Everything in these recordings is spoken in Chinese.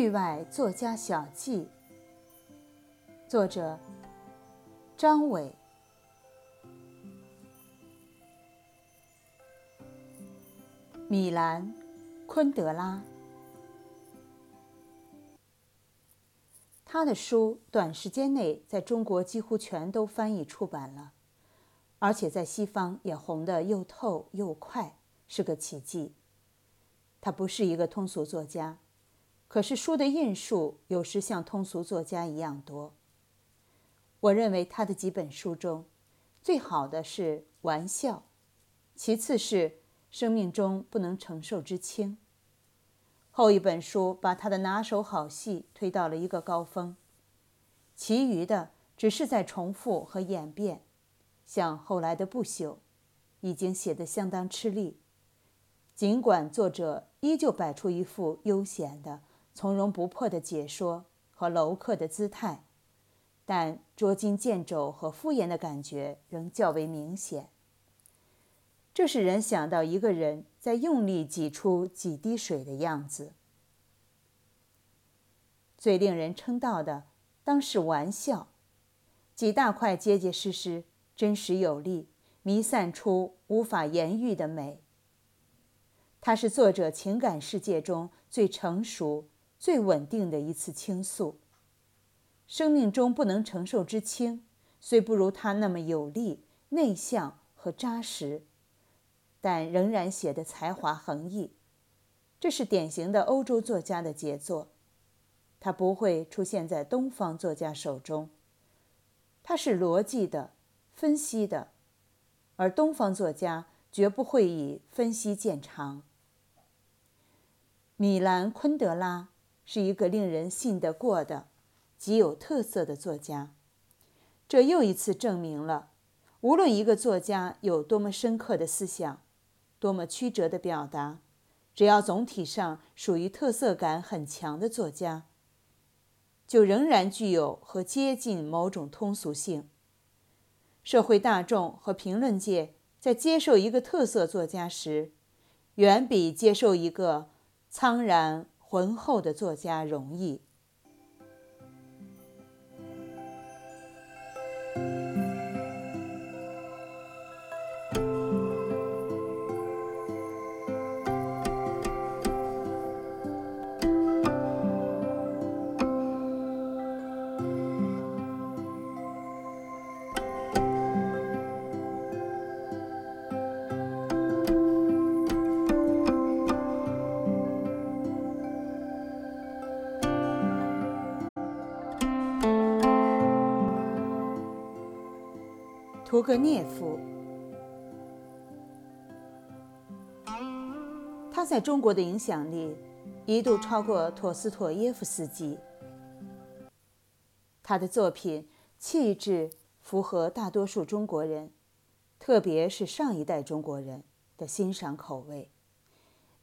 域外作家小记》，作者张伟。米兰·昆德拉，他的书短时间内在中国几乎全都翻译出版了，而且在西方也红得又透又快，是个奇迹。他不是一个通俗作家，可是书的印数有时像通俗作家一样多。我认为他的几本书中，最好的是《玩笑》，其次是。生命中不能承受之轻。后一本书把他的拿手好戏推到了一个高峰，其余的只是在重复和演变。像后来的《不朽》，已经写得相当吃力。尽管作者依旧摆出一副悠闲的、从容不迫的解说和楼客的姿态，但捉襟见肘和敷衍的感觉仍较为明显。这使人想到一个人在用力挤出几滴水的样子。最令人称道的当是玩笑，几大块结结实实、真实有力，弥散出无法言喻的美。它是作者情感世界中最成熟、最稳定的一次倾诉。生命中不能承受之轻，虽不如他那么有力、内向和扎实。但仍然写得才华横溢，这是典型的欧洲作家的杰作。他不会出现在东方作家手中。他是逻辑的、分析的，而东方作家绝不会以分析见长。米兰·昆德拉是一个令人信得过的、极有特色的作家。这又一次证明了，无论一个作家有多么深刻的思想。多么曲折的表达，只要总体上属于特色感很强的作家，就仍然具有和接近某种通俗性。社会大众和评论界在接受一个特色作家时，远比接受一个苍然浑厚的作家容易。屠格涅夫，他在中国的影响力一度超过陀思妥耶夫斯基。他的作品气质符合大多数中国人，特别是上一代中国人的欣赏口味。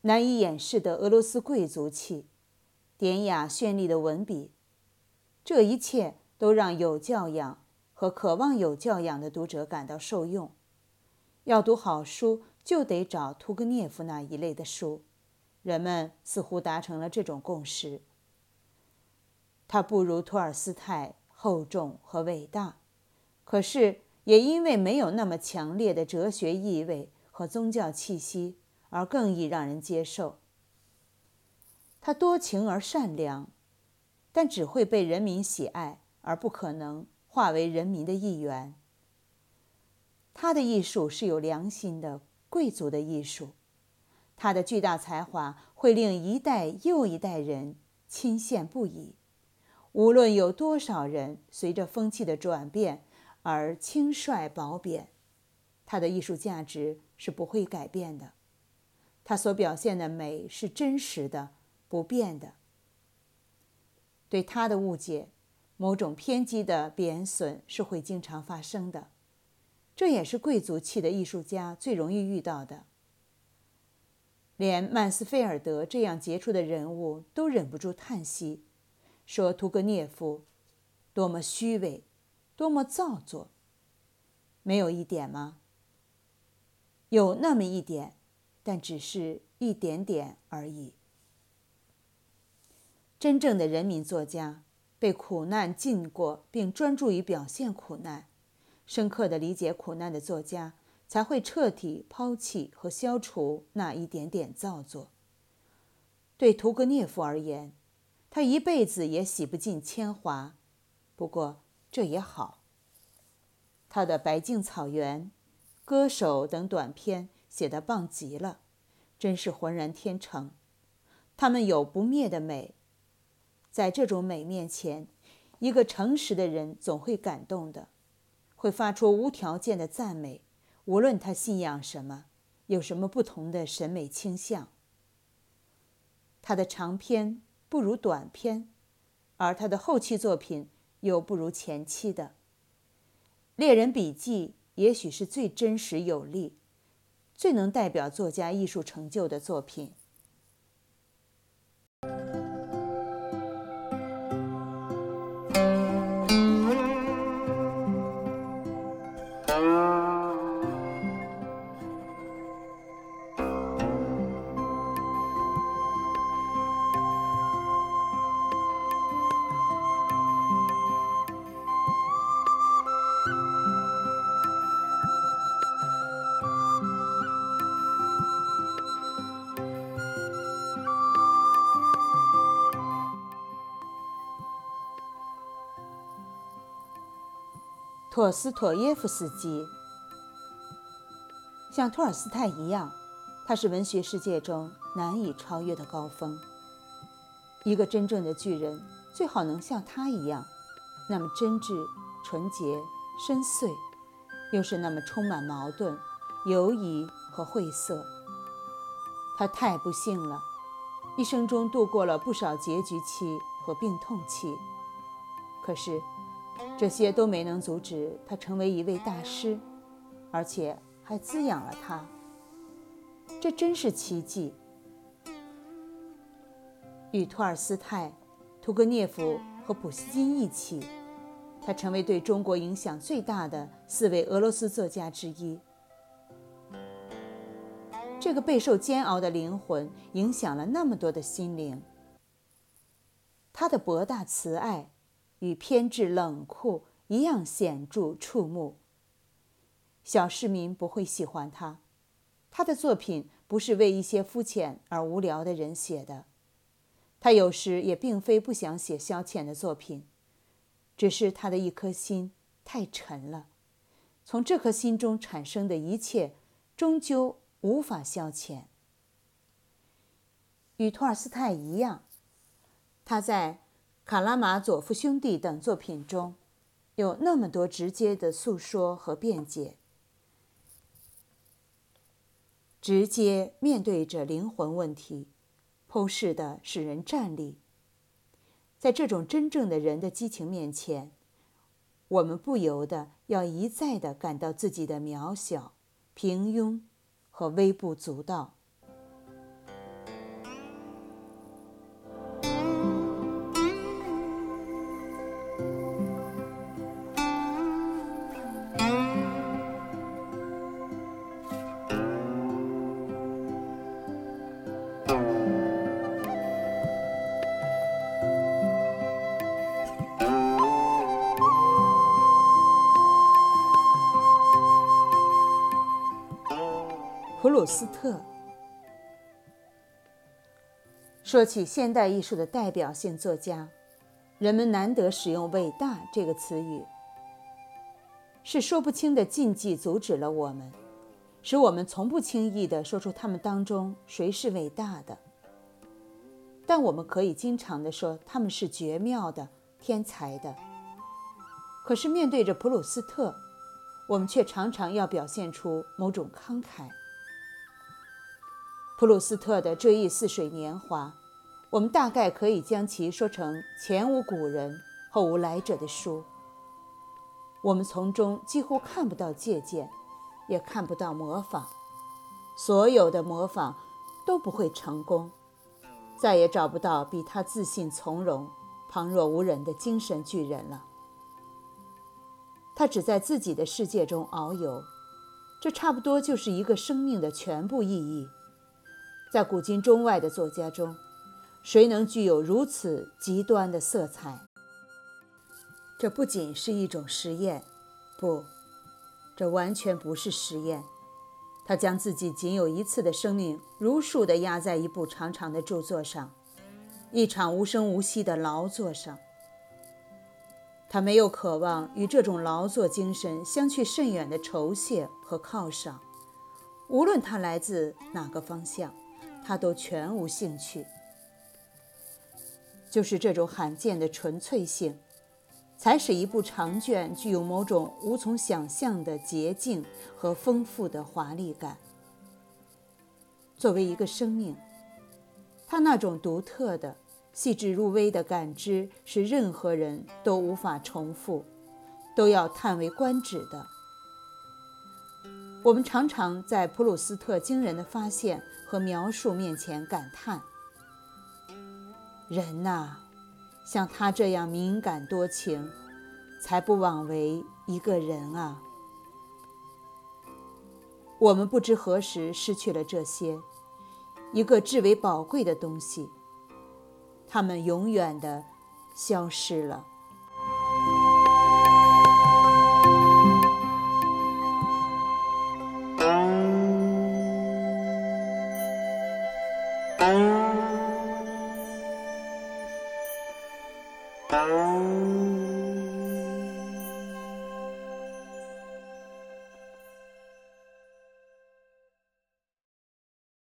难以掩饰的俄罗斯贵族气，典雅绚丽的文笔，这一切都让有教养。和渴望有教养的读者感到受用。要读好书，就得找屠格涅夫那一类的书。人们似乎达成了这种共识。他不如托尔斯泰厚重和伟大，可是也因为没有那么强烈的哲学意味和宗教气息，而更易让人接受。他多情而善良，但只会被人民喜爱，而不可能。化为人民的一员。他的艺术是有良心的贵族的艺术，他的巨大才华会令一代又一代人钦羡不已。无论有多少人随着风气的转变而轻率褒贬，他的艺术价值是不会改变的。他所表现的美是真实的、不变的。对他的误解。某种偏激的贬损是会经常发生的，这也是贵族气的艺术家最容易遇到的。连曼斯菲尔德这样杰出的人物都忍不住叹息，说：“屠格涅夫多么虚伪，多么造作。”没有一点吗？有那么一点，但只是一点点而已。真正的人民作家，被苦难浸过并专注于表现苦难，深刻的理解苦难的作家，才会彻底抛弃和消除那一点点造作。对屠格涅夫而言，他一辈子也洗不尽铅华，不过这也好。他的《白净草原》《歌手》等短篇写得棒极了，真是浑然天成。他们有不灭的美，在这种美面前，一个诚实的人总会感动的，会发出无条件的赞美，无论他信仰什么，有什么不同的审美倾向。他的长篇不如短篇，而他的后期作品又不如前期的。《猎人笔记》也许是最真实有力、最能代表作家艺术成就的作品。托斯妥耶夫斯基像托尔斯泰一样，他是文学世界中难以超越的高峰。一个真正的巨人最好能像他一样，那么真挚、纯洁、深邃，又是那么充满矛盾、犹疑和晦涩。他太不幸了，一生中度过了不少结局期和病痛期。可是。这些都没能阻止他成为一位大师，而且还滋养了他。这真是奇迹。与托尔斯泰、屠格涅夫和普希金一起，他成为对中国影响最大的四位俄罗斯作家之一。这个备受煎熬的灵魂影响了那么多的心灵。他的博大慈爱。与偏执冷酷一样显著触目。小市民不会喜欢他，他的作品不是为一些肤浅而无聊的人写的。他有时也并非不想写消遣的作品，只是他的一颗心太沉了，从这颗心中产生的一切终究无法消遣。与托尔斯泰一样，他在。《卡拉马佐夫兄弟》等作品中，有那么多直接的诉说和辩解，直接面对着灵魂问题，剖视的使人站立。在这种真正的人的激情面前，我们不由得要一再的感到自己的渺小、平庸和微不足道。普鲁斯特。说起现代艺术的代表性作家，人们难得使用“伟大”这个词语，是说不清的禁忌阻止了我们，使我们从不轻易地说出他们当中谁是伟大的。但我们可以经常地说他们是绝妙的、天才的。可是面对着普鲁斯特，我们却常常要表现出某种慷慨。普鲁斯特的这一似水年华，我们大概可以将其说成前无古人后无来者的书。我们从中几乎看不到借鉴，也看不到模仿，所有的模仿都不会成功，再也找不到比他自信从容、旁若无人的精神巨人了。他只在自己的世界中遨游，这差不多就是一个生命的全部意义。在古今中外的作家中，谁能具有如此极端的色彩？这不仅是一种实验，不，这完全不是实验。他将自己仅有一次的生命如数地压在一部长长的著作上，一场无声无息的劳作上。他没有渴望与这种劳作精神相去甚远的酬谢和犒赏，无论他来自哪个方向，他都全无兴趣。就是这种罕见的纯粹性。才使一部长卷具有某种无从想象的洁净和丰富的华丽感。作为一个生命，他那种独特的、细致入微的感知是任何人都无法重复、都要叹为观止的。我们常常在普鲁斯特惊人的发现和描述面前感叹：“人呐！”像他这样敏感多情，才不枉为一个人啊！我们不知何时失去了这些，一个至为宝贵的东西，他们永远的消失了。